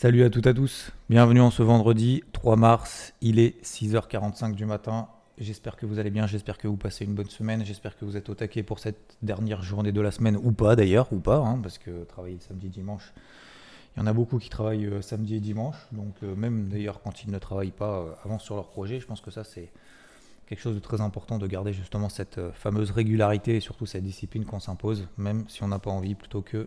Salut à toutes et à tous, bienvenue en ce vendredi 3 mars, il est 6h45 du matin. J'espère que vous allez bien, j'espère que vous passez une bonne semaine, j'espère que vous êtes au taquet pour cette dernière journée de la semaine, ou pas d'ailleurs, ou pas, hein, parce que travailler le samedi dimanche, il y en a beaucoup qui travaillent euh, samedi et dimanche, donc euh, même d'ailleurs quand ils ne travaillent pas, euh, avancent sur leur projet, je pense que ça c'est quelque chose de très important de garder justement cette euh, fameuse régularité et surtout cette discipline qu'on s'impose, même si on n'a pas envie, plutôt que,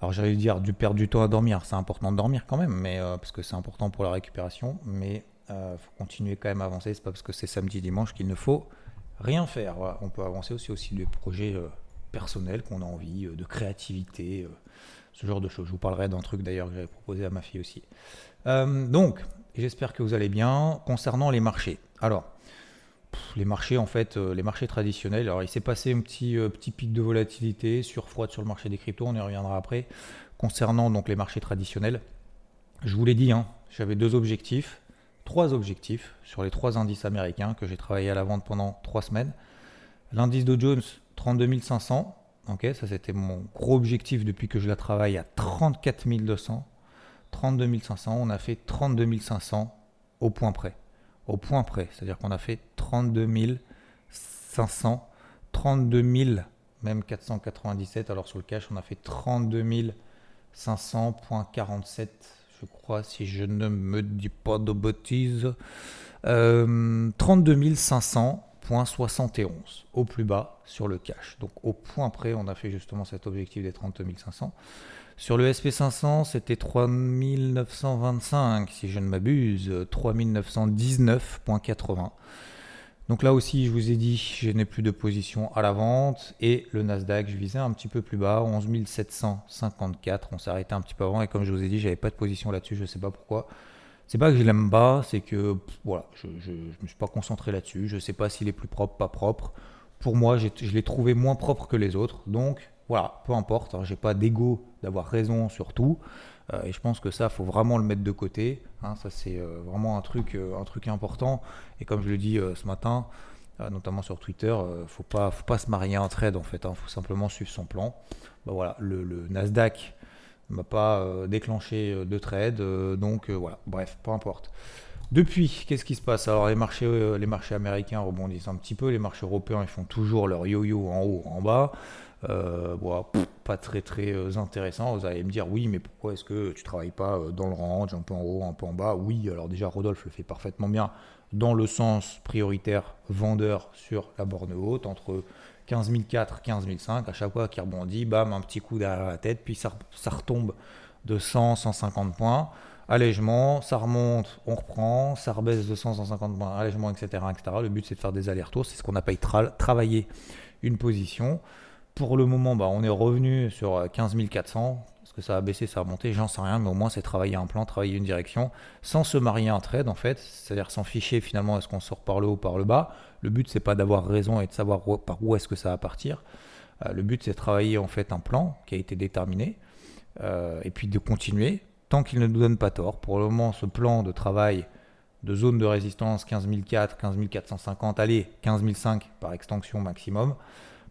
alors j'allais dire, du perdre du temps à dormir. C'est important de dormir quand même, mais euh, parce que c'est important pour la récupération, mais il faut continuer quand même à avancer. C'est pas parce que c'est samedi dimanche qu'il ne faut rien faire. On peut avancer aussi aussi des projets euh, personnels qu'on a envie, euh, de créativité, euh, ce genre de choses. Je vous parlerai d'un truc d'ailleurs que j'avais proposé à ma fille aussi. Euh, donc, j'espère que vous allez bien. Concernant les marchés, alors les marchés en fait, euh, les marchés traditionnels. Alors il s'est passé un petit euh, petit pic de volatilité sur froide sur le marché des cryptos. On y reviendra après. Concernant donc les marchés traditionnels, je vous l'ai dit, hein, j'avais deux objectifs, trois objectifs sur les trois indices américains que j'ai travaillé à la vente pendant trois semaines. L'indice Dow Jones 32 500. Ok, ça c'était mon gros objectif depuis que je la travaille à 34 200. 32 500, on a fait 32 500 au point près. Au point près, c'est-à-dire qu'on a fait 32 500, 32 000, même 497. Alors sur le cash, on a fait 32 500.47, je crois, si je ne me dis pas de bêtises. Euh, 32 500.71 au plus bas sur le cash. Donc au point près, on a fait justement cet objectif des 32 500. Sur le SP500, c'était 3925, si je ne m'abuse, 3919.80. Donc là aussi, je vous ai dit, je n'ai plus de position à la vente. Et le Nasdaq, je visais un petit peu plus bas, 11 754. On s'est arrêté un petit peu avant. Et comme je vous ai dit, j'avais pas de position là-dessus. Je ne sais pas pourquoi. C'est pas que je l'aime pas, c'est que voilà, je ne me suis pas concentré là-dessus. Je ne sais pas s'il est plus propre, pas propre. Pour moi, je l'ai trouvé moins propre que les autres. Donc voilà, peu importe. hein, j'ai pas d'ego d'avoir raison sur tout. Euh, et je pense que ça, faut vraiment le mettre de côté. hein, ça, c'est euh, vraiment un truc, euh, un truc important. Et comme je le dis ce matin, notamment sur Twitter, faut pas, faut pas se marier en trade en fait. Il faut simplement suivre son plan. Bah, voilà, le, le Nasdaq m'a pas déclenché de trade, donc voilà. Bref, peu importe. Depuis, qu'est-ce qui se passe? Alors les marchés, les marchés américains rebondissent un petit peu, les marchés européens ils font toujours leur yo-yo en haut, en bas. Euh, pff, pas très très euh, intéressant. Vous allez me dire oui, mais pourquoi est-ce que tu travailles pas euh, dans le range, un peu en haut, un peu en bas? Oui, alors déjà Rodolphe le fait parfaitement bien dans le sens prioritaire vendeur sur la borne haute entre 15 004, 15 005. À chaque fois qu'il rebondit, bam, un petit coup derrière la tête, puis ça, ça retombe de 100, 150 points. Allègement, ça remonte, on reprend, ça rebaisse de 100, 150 points, allègement, etc. etc. Le but c'est de faire des allers-retours, c'est ce qu'on appelle tra- travailler une position. Pour le moment, bah, on est revenu sur euh, 15 400. Est-ce que ça a baissé, ça a monté? J'en sais rien, mais au moins c'est travailler un plan, travailler une direction, sans se marier un trade en fait, c'est-à-dire s'en ficher finalement est-ce qu'on sort par le haut par le bas? Le but c'est pas d'avoir raison et de savoir par où est-ce que ça va partir. Euh, le but c'est travailler en fait un plan qui a été déterminé euh, et puis de continuer tant qu'il ne nous donne pas tort. Pour le moment, ce plan de travail de zone de résistance 15 004, 15 450, allez, 15 005 par extension maximum,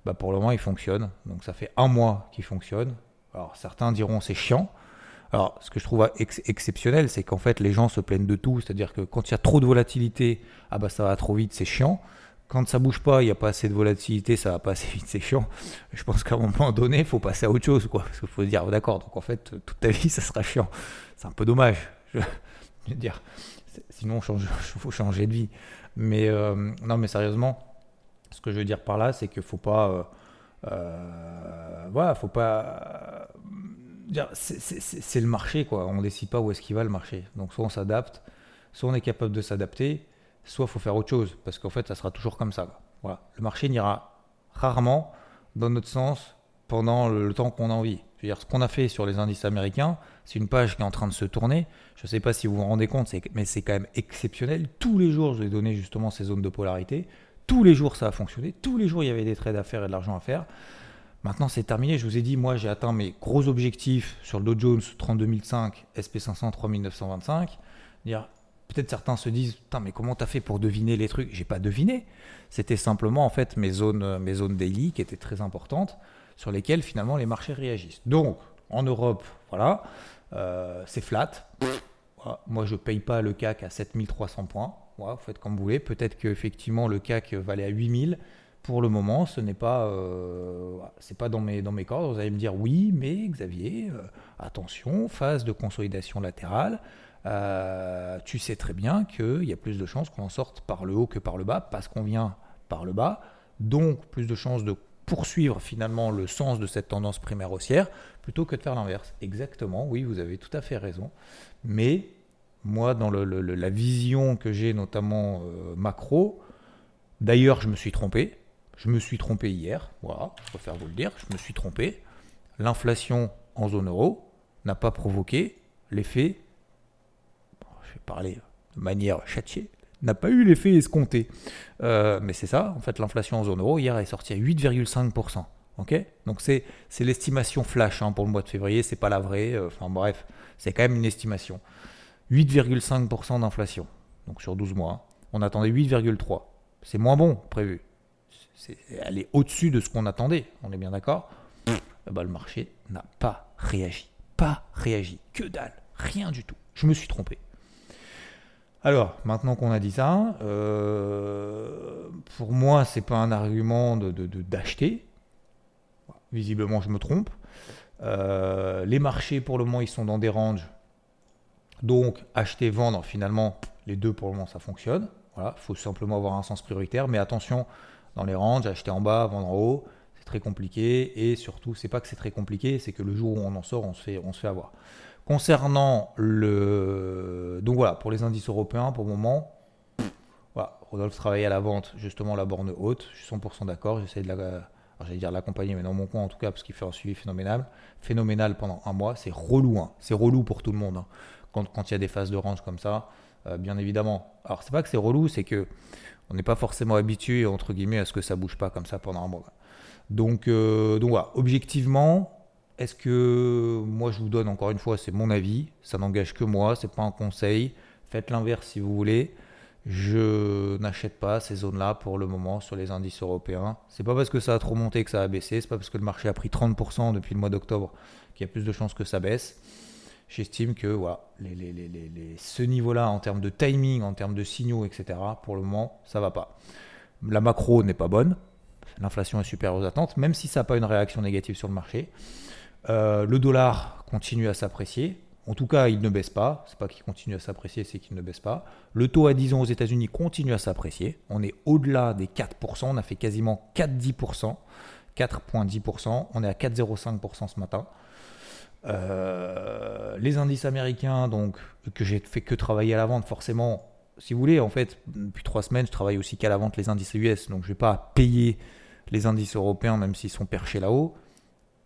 bah pour le moment il fonctionne. Donc ça fait un mois qu'il fonctionne. Alors certains diront c'est chiant. Alors ce que je trouve ex- exceptionnel, c'est qu'en fait les gens se plaignent de tout. C'est-à-dire que quand il y a trop de volatilité, ah bah ça va trop vite, c'est chiant. Quand ça bouge pas, il n'y a pas assez de volatilité, ça va pas assez vite, c'est chiant. Je pense qu'à un moment donné, il faut passer à autre chose, quoi. Parce qu'il faut se dire, oh, d'accord, donc en fait, toute ta vie, ça sera chiant. C'est un peu dommage. Je, veux dire, sinon, il faut changer de vie. Mais euh, non, mais sérieusement, ce que je veux dire par là, c'est qu'il faut pas, euh, euh, voilà, faut pas euh, c'est- le marché, quoi. On décide pas où est-ce qu'il va le marché. Donc soit on s'adapte, soit on est capable de s'adapter, soit faut faire autre chose, parce qu'en fait, ça sera toujours comme ça. Voilà, le marché n'ira rarement dans notre sens pendant le, temps qu'on a envie. Je veux dire, ce qu'on a fait sur les indices américains, c'est une page qui est en train de se tourner. Je ne sais pas si vous vous rendez compte, mais c'est quand même exceptionnel. Tous les jours, je vais donner justement ces zones de polarité. Tous les jours, ça a fonctionné. Tous les jours, il y avait des trades à faire et de l'argent à faire. Maintenant, c'est terminé. Je vous ai dit, moi, j'ai atteint mes gros objectifs sur le Dow Jones 32005, SP500 3925. Dire, peut-être certains se disent, mais comment t'as fait pour deviner les trucs? J'ai pas deviné. C'était simplement en fait mes zones, mes zones daily qui étaient très importantes, sur lesquelles finalement les marchés réagissent. Donc, en Europe, voilà, euh, c'est flat. Moi, je paye pas le CAC à 7300 points. Vous faites comme vous voulez. Peut-être qu'effectivement le CAC va aller à 8000 pour le moment, ce n'est pas, euh, pas dans mes, dans mes cordes. Vous allez me dire oui, mais Xavier, euh, attention, phase de consolidation latérale. Euh, tu sais très bien qu'il y a plus de chances qu'on en sorte par le haut que par le bas, parce qu'on vient par le bas. Donc, plus de chances de poursuivre finalement le sens de cette tendance primaire haussière plutôt que de faire l'inverse. Exactement, oui, vous avez tout à fait raison. Mais moi, dans la vision que j'ai, notamment macro, d'ailleurs, je me suis trompé. Je me suis trompé hier, voilà, je préfère vous le dire, je me suis trompé. L'inflation en zone euro n'a pas provoqué l'effet, je vais parler de manière châtiée, n'a pas eu l'effet escompté. Euh, mais c'est ça, en fait, l'inflation en zone euro, hier, est sortie à 8,5%. ok? Donc c'est, l'estimation flash hein, pour le mois de février, c'est pas la vraie, euh, enfin bref, c'est quand même une estimation. 8,5% d'inflation, donc sur 12 mois. On attendait 8,3%. C'est moins bon prévu elle est au-dessus de ce qu'on attendait, on est bien d'accord? Ben, Le marché n'a pas réagi. Pas réagi. Que dalle. Rien du tout. Je me suis trompé. Alors, maintenant qu'on a dit ça, euh, pour moi, c'est pas un argument d'acheter. De, Visiblement, je me trompe. Euh, les marchés, pour le moment, ils sont dans des ranges. Donc, acheter, vendre, finalement, les deux, pour le moment, ça fonctionne. Il faut simplement avoir un sens prioritaire. Mais attention, dans les ranges, acheter en bas, vendre en haut, c'est très compliqué. Et surtout, c'est pas que c'est très compliqué, c'est que le jour où on en sort, on se fait, avoir. Concernant le. Donc voilà, pour les indices européens, pour le moment, Rodolphe travaille à la vente, justement, la borne haute. Je suis 100% d'accord. J'essaie de la. J'allais l'accompagner, mais dans mon coin en tout cas, parce qu'il fait un suivi phénoménal. Phénoménal pendant un mois. C'est relou. Hein. C'est relou pour tout le monde. Hein. Quand, il y a des phases de range comme ça, euh, bien évidemment. Alors, c'est pas que c'est relou, c'est que on n'est pas forcément habitué, entre guillemets, à ce que ça bouge pas comme ça pendant un mois. Donc, euh, donc voilà, objectivement, est-ce que moi je vous donne encore une fois, c'est mon avis, ça n'engage que moi, c'est pas un conseil. Faites l'inverse si vous voulez. Je n'achète pas ces zones-là pour le moment sur les indices européens. C'est pas parce que ça a trop monté que ça a baissé, c'est pas parce que le marché a pris 30% depuis le mois d'octobre qu'il y a plus de chances que ça baisse j'estime que voilà, ce niveau-là, en termes de timing, en termes de signaux, etc., pour le moment, ça va pas. La macro n'est pas bonne. L'inflation est supérieure aux attentes, même si ça n'a pas une réaction négative sur le marché. Euh, le dollar continue à s'apprécier. En tout cas, il ne baisse pas. C'est pas qu'il continue à s'apprécier, c'est qu'il ne baisse pas. Le taux à 10 ans aux États-Unis continue à s'apprécier. On est au-delà des 4%. On a fait quasiment 4,10%. 4,10%. On est à 4,05% ce matin. Euh, les indices américains, donc, que j'ai fait que travailler à la vente, forcément, si vous voulez, en fait, depuis trois semaines, je travaille aussi qu'à la vente les indices US, donc je ne vais pas payer les indices européens, même s'ils sont perchés là-haut.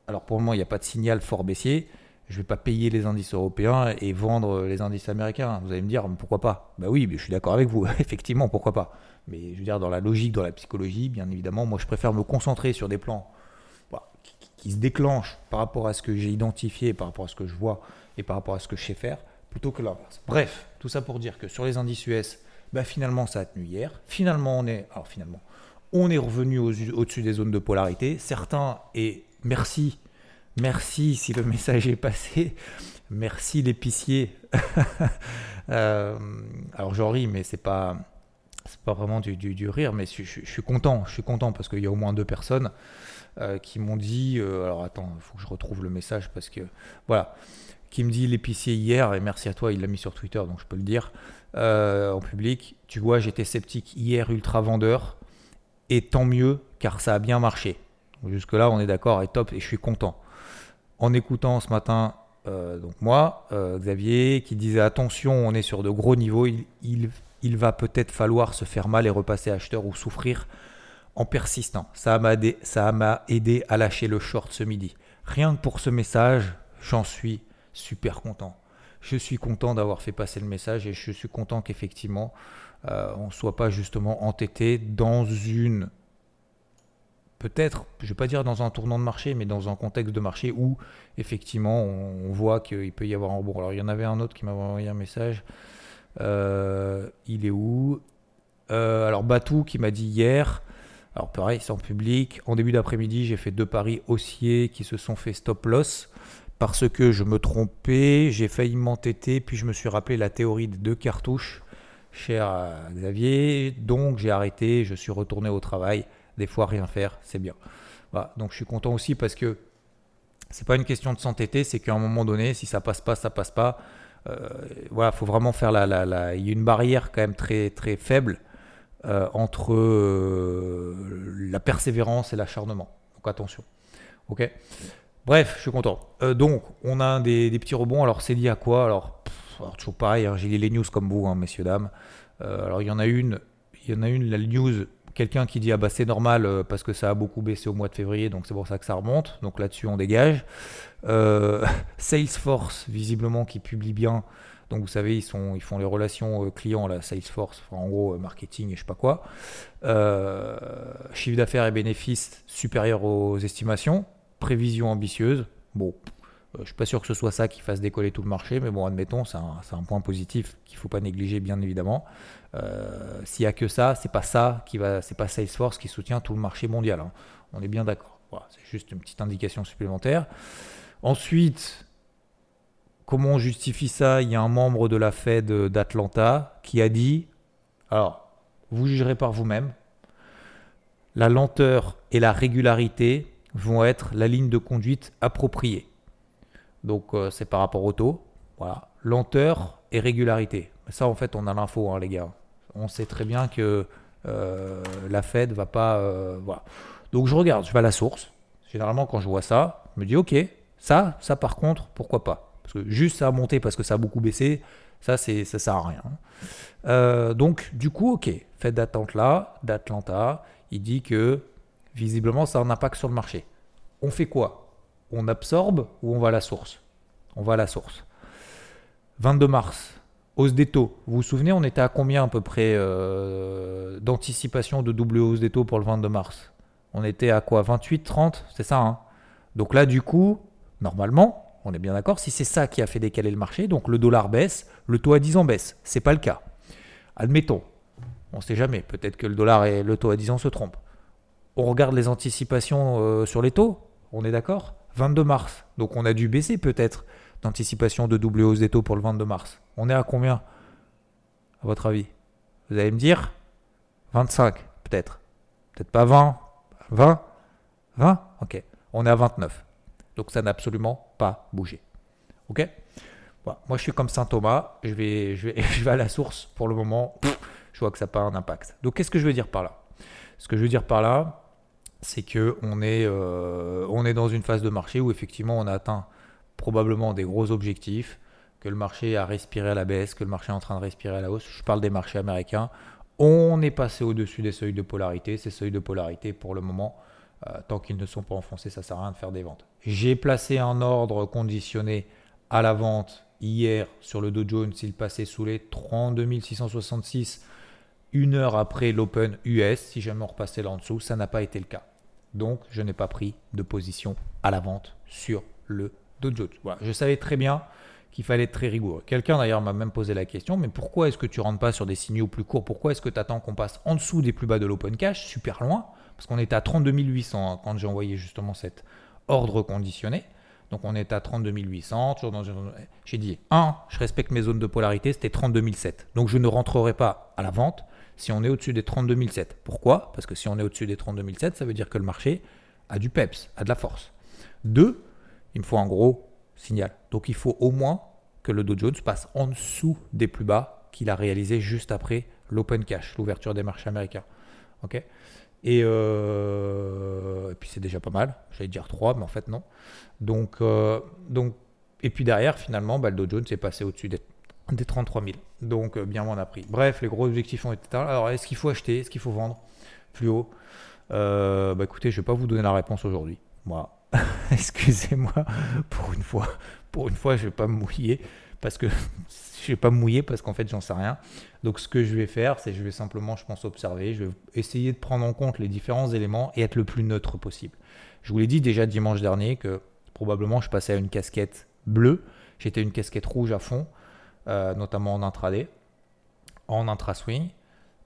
Alors pour le moment, il n'y a pas de signal fort baissier. Je ne vais pas payer les indices européens et vendre les indices américains. Vous allez me dire, pourquoi pas? Bah oui, je suis d'accord avec vous, effectivement, pourquoi pas? Mais je veux dire, dans la logique, dans la psychologie, bien évidemment, moi je préfère me concentrer sur des plans qui se déclenche par rapport à ce que j'ai identifié, par rapport à ce que je vois et par rapport à ce que je sais faire, plutôt que l'inverse. Bref, tout ça pour dire que sur les indices US, bah finalement ça a tenu hier. Finalement on est, alors finalement, on est revenu au-dessus des zones de polarité. Certains et merci, merci si le message est passé. Merci l'épicier. euh, alors j'en ris, mais c'est pas c'est pas vraiment du, rire, mais je, suis content. Je suis content parce qu'il y a au moins deux personnes euh, qui m'ont dit, euh, alors attends, il faut que je retrouve le message parce que voilà, qui me dit l'épicier hier, et merci à toi, il l'a mis sur Twitter, donc je peux le dire euh, en public. Tu vois, j'étais sceptique hier, ultra vendeur, et tant mieux car ça a bien marché. Jusque-là, on est d'accord et top, et je suis content. En écoutant ce matin, donc moi, Xavier, qui disait attention, on est sur de gros niveaux, il, il, il va peut-être falloir se faire mal et repasser acheteur ou souffrir en persistant. Ça m'a aidé, à lâcher le short ce midi. Rien que pour ce message, j'en suis super content. Je suis content d'avoir fait passer le message et je suis content qu'effectivement euh, on ne soit pas justement entêté dans une peut-être, je ne vais pas dire dans un tournant de marché, mais dans un contexte de marché où effectivement on, voit qu'il peut y avoir un rebond. Alors il y en avait un autre qui m'a envoyé un message. Euh, il est où? Euh, Alors Batou qui m'a dit hier, alors pareil, c'est en public. En début d'après-midi, j'ai fait deux paris haussiers qui se sont fait stop loss parce que je me trompais, j'ai failli m'entêter, puis je me suis rappelé la théorie des deux cartouches, cher Xavier. Donc j'ai arrêté, je suis retourné au travail. Des fois, rien faire, c'est bien. Donc je suis content aussi parce que c'est pas une question de s'entêter, c'est qu'à un moment donné, si ça passe pas, ça passe pas. Euh, voilà, faut vraiment faire la, la, la, Il y a une barrière quand même très très faible euh, entre euh, la persévérance et l'acharnement. Donc attention. Ok? Bref, je suis content. Euh, donc, on a des, petits rebonds. Alors, c'est lié à quoi? Alors, toujours pareil. Hein, j'ai lu les news comme vous, hein, messieurs dames. alors, il y en a une. Il y en a une. La news. Quelqu'un qui dit ah bah c'est normal parce que ça a beaucoup baissé au mois de février, donc c'est pour ça que ça remonte. Donc là-dessus on dégage. Salesforce visiblement qui publie bien donc vous savez, ils, font les relations euh, clients, la Salesforce, en gros euh, marketing et je sais pas quoi. Euh, chiffre d'affaires et bénéfices supérieurs aux estimations, prévision ambitieuse. Bon, je suis pas sûr que ce soit ça qui fasse décoller tout le marché, mais bon, admettons, c'est un, point positif qu'il faut pas négliger, bien évidemment. S'il y a que ça, c'est pas ça qui va, c'est pas Salesforce qui soutient tout le marché mondial. Hein. On est bien d'accord. C'est juste une petite indication supplémentaire. Ensuite, Comment on justifie ça? Il y a un membre de la Fed d'Atlanta qui a dit, alors, vous jugerez par vous-même, la lenteur et la régularité vont être la ligne de conduite appropriée. Donc euh, c'est par rapport au taux. Voilà. Lenteur et régularité. Ça en fait on a l'info hein, les gars. On sait très bien que euh, la Fed va pas... Euh. Donc je regarde, je vais à la source. Généralement quand je vois ça, je me dis ok, ça, ça par contre, pourquoi pas? Parce que juste ça a monté parce que ça a beaucoup baissé, ça, c'est, ça sert à rien. Euh, donc, du coup, ok, Fed d'Atlanta, d'Atlanta, il dit que visiblement, ça a un impact sur le marché. On fait quoi? On absorbe ou on va à la source? On va à la source. 22 mars, hausse des taux. Vous vous souvenez, on était à combien à peu près euh, d'anticipation de double hausse des taux pour le 22 mars? On était à quoi? 28, 30 C'est ça, hein Donc là, du coup, normalement, on est bien d'accord Si c'est ça qui a fait décaler le marché, donc le dollar baisse, le taux à 10 ans baisse. C'est pas le cas. Admettons, on ne sait jamais. Peut-être que le dollar et le taux à 10 ans se trompent. On regarde les anticipations euh, sur les taux. On est d'accord? 22 mars. Donc on a dû baisser peut-être d'anticipation de double hausse des taux pour le 22 mars. On est à combien? À votre avis? Vous allez me dire? 25 peut-être. Peut-être pas 20 20 20 Ok. On est à 29. Donc ça n'a absolument pas bougé. Ok? Moi je suis comme Saint Thomas, je vais, je, vais, je vais à la source pour le moment, je vois que ça n'a pas un impact. Donc qu'est-ce que je veux dire par là? Ce que je veux dire par là, c'est que on est, euh, est dans une phase de marché où effectivement on a atteint probablement des gros objectifs, que le marché a respiré à la baisse, que le marché est en train de respirer à la hausse. Je parle des marchés américains. On est passé au-dessus des seuils de polarité. Ces seuils de polarité, pour le moment, euh, tant qu'ils ne sont pas enfoncés, ça ne sert à rien de faire des ventes. J'ai placé un ordre conditionné à la vente hier sur le Dow Jones. Il passait sous les 32 666 une heure après l'Open US. Si jamais on repassait là en dessous, ça n'a pas été le cas. Donc, je n'ai pas pris de position à la vente sur le Dow Jones. Je savais très bien qu'il fallait être très rigoureux. Quelqu'un d'ailleurs m'a même posé la question, mais pourquoi est-ce que tu rentres pas sur des signaux plus courts? Pourquoi est-ce que tu attends qu'on passe en dessous des plus bas de l'open cash, super loin? Parce qu'on était à 32 800 hein, quand j'ai envoyé justement cet ordre conditionné. Donc on est à 32 800. J'ai dit, 1, je respecte mes zones de polarité, c'était 32 007. Donc je ne rentrerai pas à la vente si on est au-dessus des 32 007. Pourquoi? Parce que si on est au-dessus des 32 007, ça veut dire que le marché a du peps, a de la force. 2, il me faut un gros signal. Donc il faut au moins que le Dow Jones passe en dessous des plus bas qu'il a réalisé juste après l'open cash, l'ouverture des marchés américains. Ok? Et, euh, et, puis c'est déjà pas mal. J'allais dire 3, mais en fait non. Donc, euh, donc, et puis derrière, finalement, bah, le Dow Jones est passé au-dessus des, des, 33 000. Donc euh, bien on a pris. Bref, les gros objectifs ont été Alors est-ce qu'il faut acheter? Est-ce qu'il faut vendre? Plus haut bah écoutez, je vais pas vous donner la réponse aujourd'hui. Voilà. Excusez-moi pour une fois. Pour une fois, je vais pas me mouiller parce que je vais pas me mouiller parce qu'en fait, j'en sais rien. Donc, ce que je vais faire, c'est je vais simplement, je pense, observer. Je vais essayer de prendre en compte les différents éléments et être le plus neutre possible. Je vous l'ai dit déjà dimanche dernier que probablement je passais à une casquette bleue. J'étais une casquette rouge à fond, euh, notamment en intraday, en intra-swing.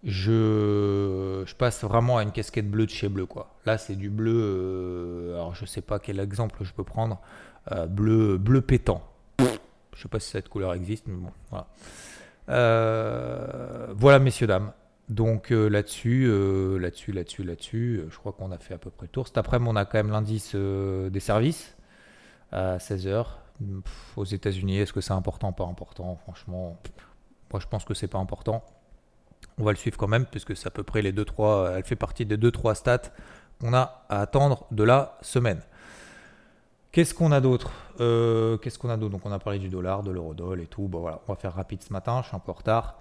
Je, je, passe vraiment à une casquette bleue de chez bleu. Quoi. Là, c'est du bleu. Euh, alors, je sais pas quel exemple je peux prendre. Euh, bleu, bleu pétant. Je sais pas si cette couleur existe, mais bon, voilà. voilà, messieurs, dames. Donc là-dessus, là-dessus, là-dessus, là-dessus, je crois qu'on a fait à peu près le tour. Cet après-midi, on a quand même l'indice des services à 16h. aux États-Unis, est-ce que c'est important, pas important? Franchement, moi je pense que c'est pas important. On va le suivre quand même, puisque c'est à peu près les 2-3, elle fait partie des 2-3 stats qu'on a à attendre de la semaine. Qu'est-ce qu'on a d'autre? Euh, Qu'est-ce qu'on a d'autre? Donc on a parlé du dollar, de l'eurodoll et tout. Bon voilà, on va faire rapide ce matin, je suis un peu en retard.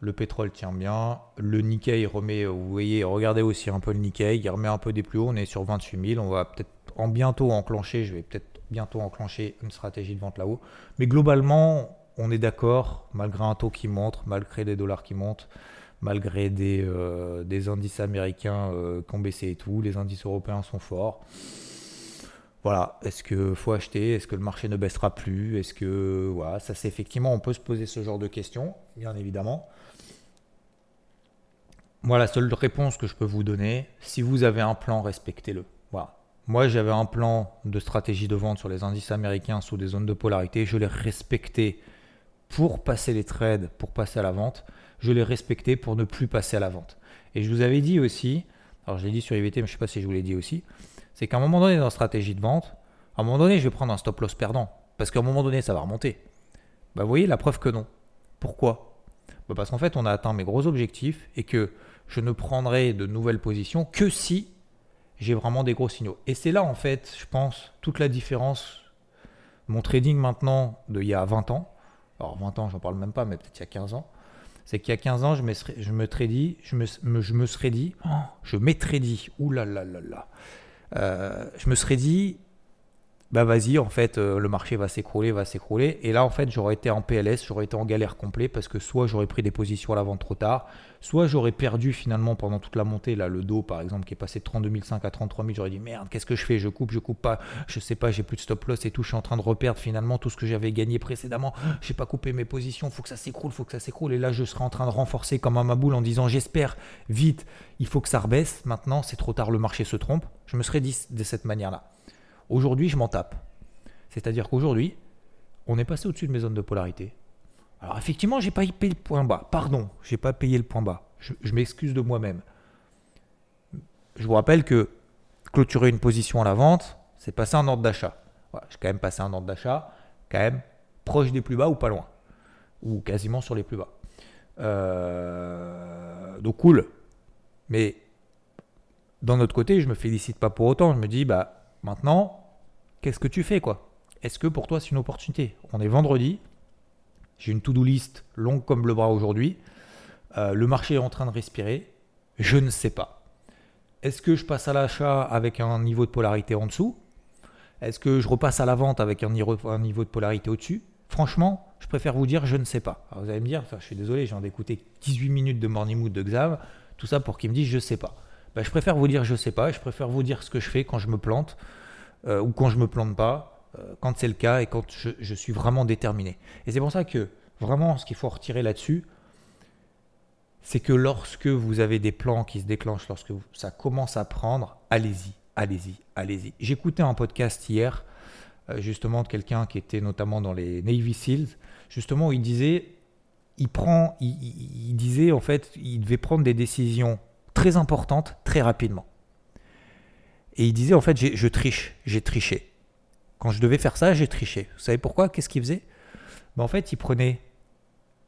Le pétrole tient bien. Le Nikkei remet, vous voyez, regardez aussi un peu le Nikkei, il remet un peu des plus hauts. On est sur 28 000. On va peut-être en bientôt enclencher, je vais peut-être bientôt enclencher une stratégie de vente là-haut. Mais globalement, on est d'accord, malgré un taux qui monte, malgré des dollars qui montent, malgré des, euh, indices américains euh, qui ont baissé et tout, les indices européens sont forts. Voilà, est-ce qu'il faut acheter Est-ce que le marché ne baissera plus Est-ce que. Voilà, ça c'est effectivement, on peut se poser ce genre de questions, bien évidemment. Moi, la seule réponse que je peux vous donner, si vous avez un plan, respectez-le. Voilà. Moi, j'avais un plan de stratégie de vente sur les indices américains sous des zones de polarité. Je l'ai respecté pour passer les trades, pour passer à la vente. Je l'ai respecté pour ne plus passer à la vente. Et je vous avais dit aussi, alors je l'ai dit sur IVT, mais je ne sais pas si je vous l'ai dit aussi, c'est qu'à un moment donné dans la stratégie de vente, à un moment donné, je vais prendre un stop loss perdant. Parce qu'à un moment donné, ça va remonter. Bah, vous voyez, la preuve que non. Pourquoi? Bah, Parce qu'en fait, on a atteint mes gros objectifs et que je ne prendrai de nouvelles positions que si j'ai vraiment des gros signaux. Et c'est là, en fait, je pense, toute la différence. Mon trading maintenant, d'il y a 20 ans, alors 20 ans, j'en parle même pas, mais peut-être il y a 15 ans, c'est qu'il y a 15 ans, je me, tradis, je me, je me serais dit, oh, je m'étais dit, oulala, là je me serais dit, bah vas-y, en fait, euh, le marché va s'écrouler, va s'écrouler. Et là, en fait, j'aurais été en PLS, j'aurais été en galère complet parce que soit j'aurais pris des positions à la vente trop tard, soit j'aurais perdu finalement pendant toute la montée, là, le dos par exemple, qui est passé de 32 500 à 33 000, j'aurais dit merde, qu'est-ce que je fais? Je coupe, je coupe pas, je sais pas, j'ai plus de stop loss et tout, je suis en train de reperdre finalement tout ce que j'avais gagné précédemment, j'ai pas coupé mes positions, faut que ça s'écroule, faut que ça s'écroule. Et là, je serais en train de renforcer comme un maboule en disant j'espère, vite, il faut que ça rebaisse. Maintenant, c'est trop tard, le marché se trompe. Je me serais dit de cette manière-là. Aujourd'hui, je m'en tape. C'est-à-dire qu'aujourd'hui, on est passé au-dessus de mes zones de polarité. Alors effectivement, j'ai pas payé le point bas. Pardon, j'ai pas payé le point bas. Je, m'excuse de moi-même. Je vous rappelle que clôturer une position à la vente, c'est passer un ordre d'achat. j'ai quand même passé un ordre d'achat, quand même proche des plus bas ou pas loin, ou quasiment sur les plus bas. Euh, donc cool. Mais d'un autre côté, je me félicite pas pour autant. Je me dis, bah maintenant, qu'est-ce que tu fais quoi? Est-ce que pour toi c'est une opportunité? On est vendredi, j'ai une to-do list longue comme le bras aujourd'hui, euh, le marché est en train de respirer, je ne sais pas. Est-ce que je passe à l'achat avec un niveau de polarité en dessous? Est-ce que je repasse à la vente avec un niveau, de polarité au-dessus? Franchement, je préfère vous dire je ne sais pas. vous allez me dire, je suis désolé, j'ai d'écouter 18 minutes de morning mood de Xav, tout ça pour qu'il me dise je ne sais pas. Ben, je préfère vous dire je ne sais pas, je préfère vous dire ce que je fais quand je me plante euh, ou quand je me plante pas. Euh, quand c'est le cas et quand je, suis vraiment déterminé. Et c'est pour ça que vraiment ce qu'il faut retirer là-dessus, c'est que lorsque vous avez des plans qui se déclenchent, lorsque ça commence à prendre, allez-y, allez-y, allez-y. J'écoutais un podcast hier, euh, justement, de quelqu'un qui était notamment dans les Navy SEALs, justement, où il disait, il prend, il, disait en fait, il devait prendre des décisions très importantes très rapidement. Et il disait en fait, je triche, j'ai triché. Quand je devais faire ça, j'ai triché. Vous savez pourquoi? Qu'est-ce qu'il faisait? Ben, En fait, il prenait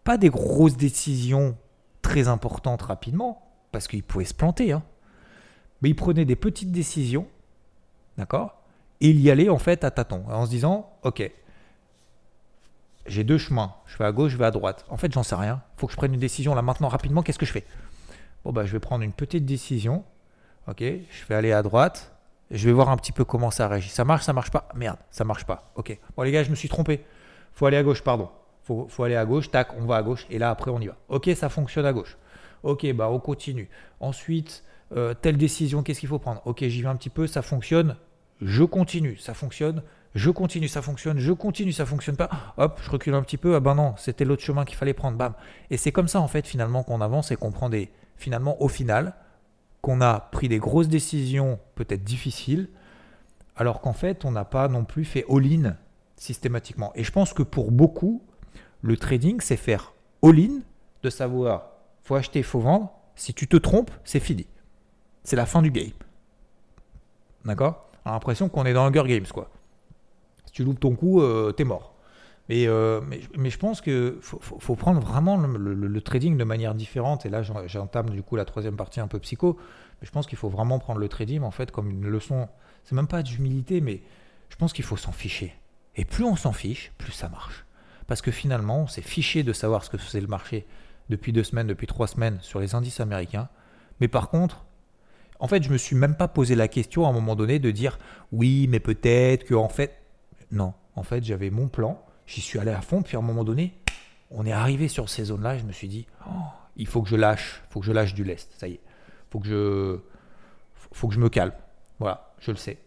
pas des grosses décisions très importantes rapidement, parce qu'il pouvait se planter, hein. mais il prenait des petites décisions, d'accord? Et il y allait en fait à tâtons, en se disant, ok, j'ai deux chemins, je vais à gauche, je vais à droite. En fait, j'en sais rien. Il faut que je prenne une décision là maintenant rapidement. Qu'est-ce que je fais? Bon bah, je vais prendre une petite décision. Ok, je vais aller à droite. Je vais voir un petit peu comment ça réagit. Ça marche, ça marche pas? Merde, ça marche pas. Ok. Bon les gars, je me suis trompé. Faut aller à gauche, pardon. Faut, faut aller à gauche. Tac, on va à gauche. Et là après on y va. Ok, ça fonctionne à gauche. Ok, bah on continue. Ensuite, euh, telle décision, qu'est-ce qu'il faut prendre? Ok, j'y vais un petit peu, ça fonctionne. Je continue, ça fonctionne. Je continue, ça fonctionne. Je continue, ça fonctionne pas. Hop, je recule un petit peu. Ah ben non, c'était l'autre chemin qu'il fallait prendre. Bam. Et c'est comme ça en fait finalement qu'on avance et qu'on prend des. Finalement, au final, qu'on a pris des grosses décisions peut-être difficiles, alors qu'en fait, on n'a pas non plus fait all-in systématiquement. Et je pense que pour beaucoup, le trading, c'est faire all-in, de savoir, faut acheter, faut vendre. Si tu te trompes, c'est fini. C'est la fin du game. D'accord? On l'impression qu'on est dans Hunger Games, quoi. Si tu loupes ton coup, euh, t'es mort. Mais, euh, mais, je pense qu'il faut, prendre vraiment le, trading de manière différente. Et là, j'entame du coup la troisième partie un peu psycho. Mais je pense qu'il faut vraiment prendre le trading en fait comme une leçon. C'est même pas d'humilité, mais je pense qu'il faut s'en ficher. Et plus on s'en fiche, plus ça marche. Parce que finalement, on s'est fiché de savoir ce que faisait le marché depuis deux semaines, depuis trois semaines sur les indices américains. Mais par contre, en fait, je me suis même pas posé la question à un moment donné de dire oui, mais peut-être que en fait, non. En fait, j'avais mon plan J'y suis allé à fond, puis à un moment donné, on est arrivé sur ces zones-là, je me suis dit, oh, il faut que je lâche, faut que je lâche du lest, ça y est. Faut que je, faut que je me calme. Voilà, je le sais.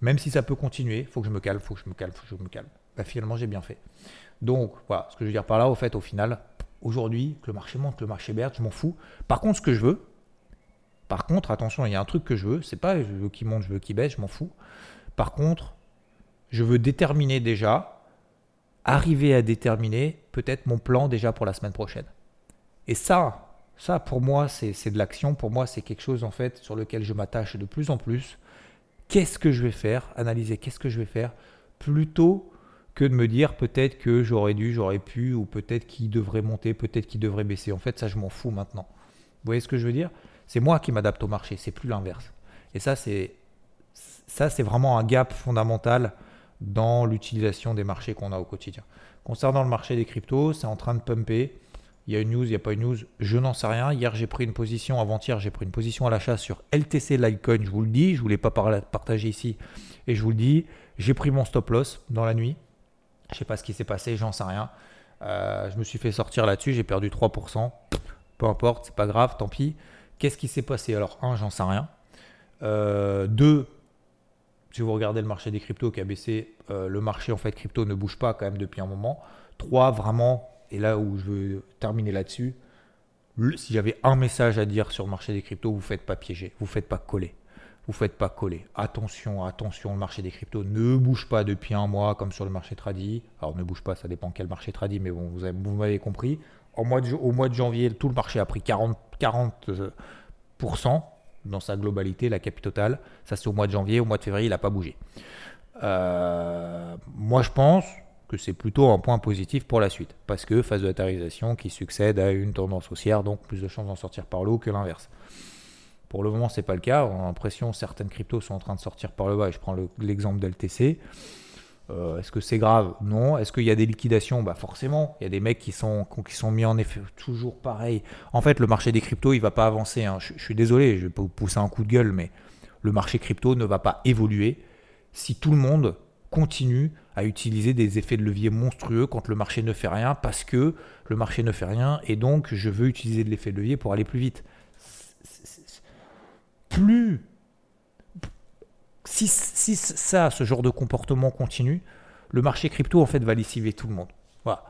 Même si ça peut continuer, faut que je me calme, faut que je me calme, faut que je me calme. Bah, finalement, j'ai bien fait. Donc, voilà, ce que je veux dire par là, au fait, au final, aujourd'hui, que le marché monte, que le marché berge, je m'en fous. Par contre, ce que je veux, par contre, attention, il y a un truc que je veux, c'est pas je veux qu'il monte, je veux qu'il baisse, je m'en fous. Par contre, je veux déterminer déjà arriver à déterminer peut-être mon plan déjà pour la semaine prochaine. Et ça, ça pour moi, c'est de l'action. Pour moi, c'est quelque chose en fait sur lequel je m'attache de plus en plus. Qu'est-ce que je vais faire? Analyser qu'est-ce que je vais faire? Plutôt que de me dire peut-être que j'aurais dû, j'aurais pu, ou peut-être qu'il devrait monter, peut-être qu'il devrait baisser. En fait, ça, je m'en fous maintenant. Vous voyez ce que je veux dire? C'est moi qui m'adapte au marché, c'est plus l'inverse. Et ça, c'est ça, c'est vraiment un gap fondamental dans l'utilisation des marchés qu'on a au quotidien. Concernant le marché des cryptos, c'est en train de pumper. Il y a une news, il n'y a pas une news, je n'en sais rien. Hier, j'ai pris une position, avant-hier, j'ai pris une position à l'achat sur LTC Litecoin, je vous le dis, je ne voulais pas partager ici, et je vous le dis, j'ai pris mon stop loss dans la nuit. Je ne sais pas ce qui s'est passé, j'en sais rien. Euh, je me suis fait sortir là-dessus, j'ai perdu 3%. Peu importe, c'est pas grave, tant pis. Qu'est-ce qui s'est passé? Alors, un, j'en sais rien. Euh, deux, si vous regardez le marché des cryptos qui a baissé, le marché en fait crypto ne bouge pas quand même depuis un moment. Trois, vraiment, et là où je veux terminer là-dessus, si j'avais un message à dire sur le marché des cryptos, vous ne faites pas piéger, vous ne faites pas coller. Vous faites pas coller. Attention, attention, le marché des cryptos ne bouge pas depuis un mois comme sur le marché tradit. Alors ne bouge pas, ça dépend quel marché tradit, mais bon, vous, m'avez compris. Au mois, de, janvier, tout le marché a pris 40, 40% dans sa globalité, la capi totale. Ça, c'est au mois de janvier. Au mois de février, il n'a pas bougé. Euh, moi, je pense que c'est plutôt un point positif pour la suite. Parce que phase de qui succède à une tendance haussière, donc plus de chances d'en sortir par le haut que l'inverse. Pour le moment, ce n'est pas le cas. On a l'impression certaines cryptos sont en train de sortir par le bas. Et je prends l'exemple d'LTC. Euh, est-ce que c'est grave Non. Est-ce qu'il y a des liquidations Bah forcément. Il y a des mecs qui sont, qui sont mis en effet toujours pareil. En fait, le marché des cryptos, il va pas avancer. Hein. Je, suis désolé, je vais pas vous pousser un coup de gueule, mais le marché crypto ne va pas évoluer si tout le monde continue à utiliser des effets de levier monstrueux quand le marché ne fait rien, parce que le marché ne fait rien, et donc je veux utiliser de l'effet de levier pour aller plus vite. Plus si, ça, ce genre de comportement continue, le marché crypto en fait va lessiver tout le monde. Voilà.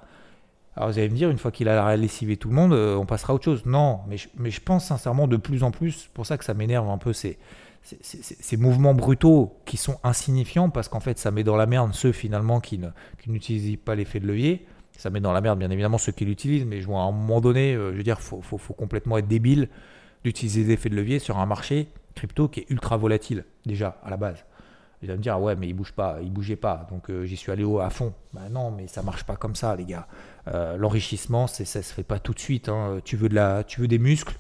Alors vous allez me dire, une fois qu'il a lessivé tout le monde, euh, on passera à autre chose. Non, mais je, pense sincèrement de plus en plus, pour ça que ça m'énerve un peu, ces, ces, mouvements brutaux qui sont insignifiants, parce qu'en fait ça met dans la merde ceux finalement qui, n'utilisent pas l'effet de levier. Ça met dans la merde bien évidemment ceux qui l'utilisent, mais je vois à un moment donné, euh, je veux dire, faut, faut, complètement être débile d'utiliser l'effet de levier sur un marché crypto qui est ultra volatile, déjà, à la base. Il va me dire, ah ouais, mais il bouge pas, il bougeait pas, donc euh, j'y suis allé haut à fond. Ben non, mais ça marche pas comme ça, les gars. Euh, l'enrichissement, ça se fait pas tout de suite. Hein. Tu, veux de la, tu veux des muscles,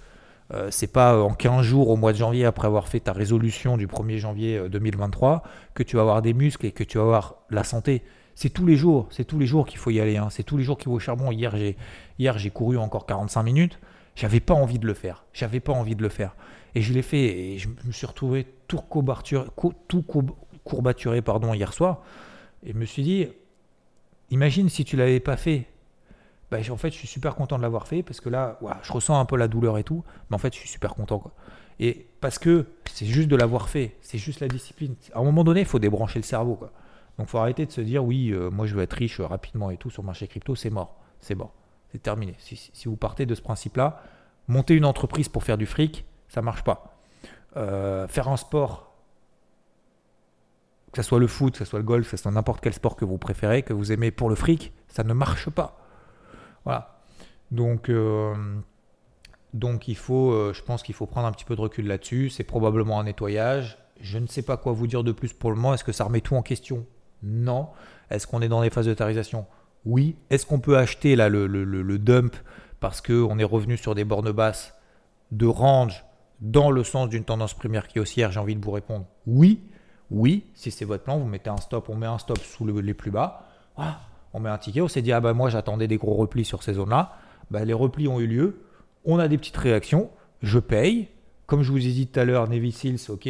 euh, c'est pas en 15 jours au mois de janvier, après avoir fait ta résolution du 1er janvier 2023, que tu vas avoir des muscles et que tu vas avoir la santé. C'est tous les jours, c'est tous les jours qu'il faut y aller. Hein. C'est tous les jours qu'il faut au charbon. Hier, j'ai, hier, j'ai couru encore 45 minutes. J'avais pas envie de le faire. J'avais pas envie de le faire. Et je l'ai fait et je me suis retrouvé tout courbaturé, pardon, hier soir. Et je me suis dit, imagine si tu l'avais pas fait. Bah, en fait, je suis super content de l'avoir fait parce que là, je ressens un peu la douleur et tout. Mais en fait, je suis super content. Et parce que c'est juste de l'avoir fait, c'est juste la discipline. À un moment donné, il faut débrancher le cerveau. Quoi. Donc, faut arrêter de se dire, oui, euh, moi, je veux être riche rapidement et tout sur le marché crypto. C'est mort. C'est mort. C'est terminé. Si, vous partez de ce principe-là, monter une entreprise pour faire du fric, ça marche pas. Euh, faire un sport, que ce soit le foot, que ce soit le golf, que ce soit n'importe quel sport que vous préférez, que vous aimez pour le fric, ça ne marche pas. Voilà. Donc, euh, il faut, euh, je pense qu'il faut prendre un petit peu de recul là-dessus. C'est probablement un nettoyage. Je ne sais pas quoi vous dire de plus pour le moment. Est-ce que ça remet tout en question? Non. Est-ce qu'on est dans des phases de tarisation? Oui. Est-ce qu'on peut acheter là, le dump parce qu'on est revenu sur des bornes basses de range dans le sens d'une tendance première qui est haussière, j'ai envie de vous répondre oui. Oui, si c'est votre plan, vous mettez un stop, on met un stop sous les plus bas. on met un ticket, on s'est dit, ah ben moi j'attendais des gros replis sur ces zones-là. Ben, les replis ont eu lieu, on a des petites réactions, je paye. Comme je vous ai dit tout à l'heure, Navy Seals, ok,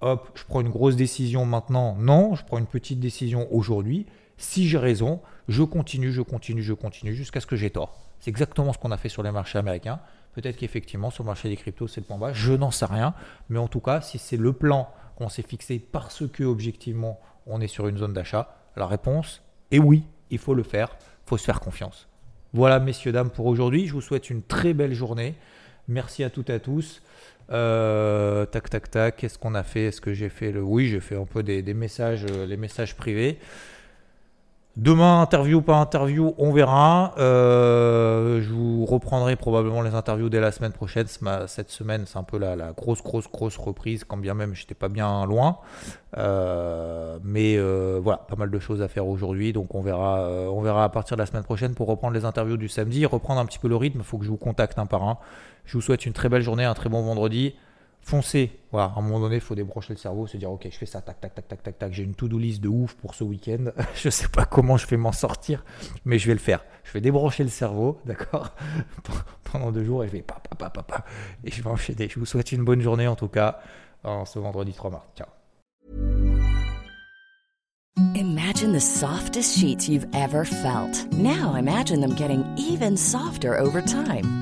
hop, je prends une grosse décision maintenant. Non, je prends une petite décision aujourd'hui. Si j'ai raison, je continue, je continue, je continue jusqu'à ce que j'ai tort. C'est exactement ce qu'on a fait sur les marchés américains. Peut-être qu'effectivement, sur le marché des cryptos, c'est le point bas. Je n'en sais rien. Mais en tout cas, si c'est le plan qu'on s'est fixé parce que, objectivement, on est sur une zone d'achat, la réponse est oui, il faut le faire. Il faut se faire confiance. Voilà, messieurs, dames, pour aujourd'hui. Je vous souhaite une très belle journée. Merci à toutes et à tous. Euh, tac, tac, tac. Qu'est-ce qu'on a fait? Est-ce que j'ai fait le. Oui, j'ai fait un peu des, messages, euh, les messages privés. Demain, interview, pas interview, on verra. Euh, je vous reprendrai probablement les interviews dès la semaine prochaine. Cette semaine, c'est un peu la, grosse, grosse, grosse reprise, quand bien même j'étais pas bien loin. Euh, mais euh, voilà, pas mal de choses à faire aujourd'hui. Donc on verra, on verra à partir de la semaine prochaine pour reprendre les interviews du samedi, reprendre un petit peu le rythme. Il faut que je vous contacte un par un. Je vous souhaite une très belle journée, un très bon vendredi foncez. Voilà, à un moment donné, il faut débrancher le cerveau, se dire ok, je fais ça, tac, tac, tac, tac, tac, tac. J'ai une to-do list de ouf pour ce week-end. je sais pas comment je vais m'en sortir, mais je vais le faire. Je vais débrancher le cerveau, d'accord, pendant deux jours et je vais pa, pa, pa, pa, et je vais enchaîner. Je vous souhaite une bonne journée en tout cas ce vendredi 3 mars. Ciao. Imagine the softest sheets you've ever felt. Now imagine them getting even softer over time.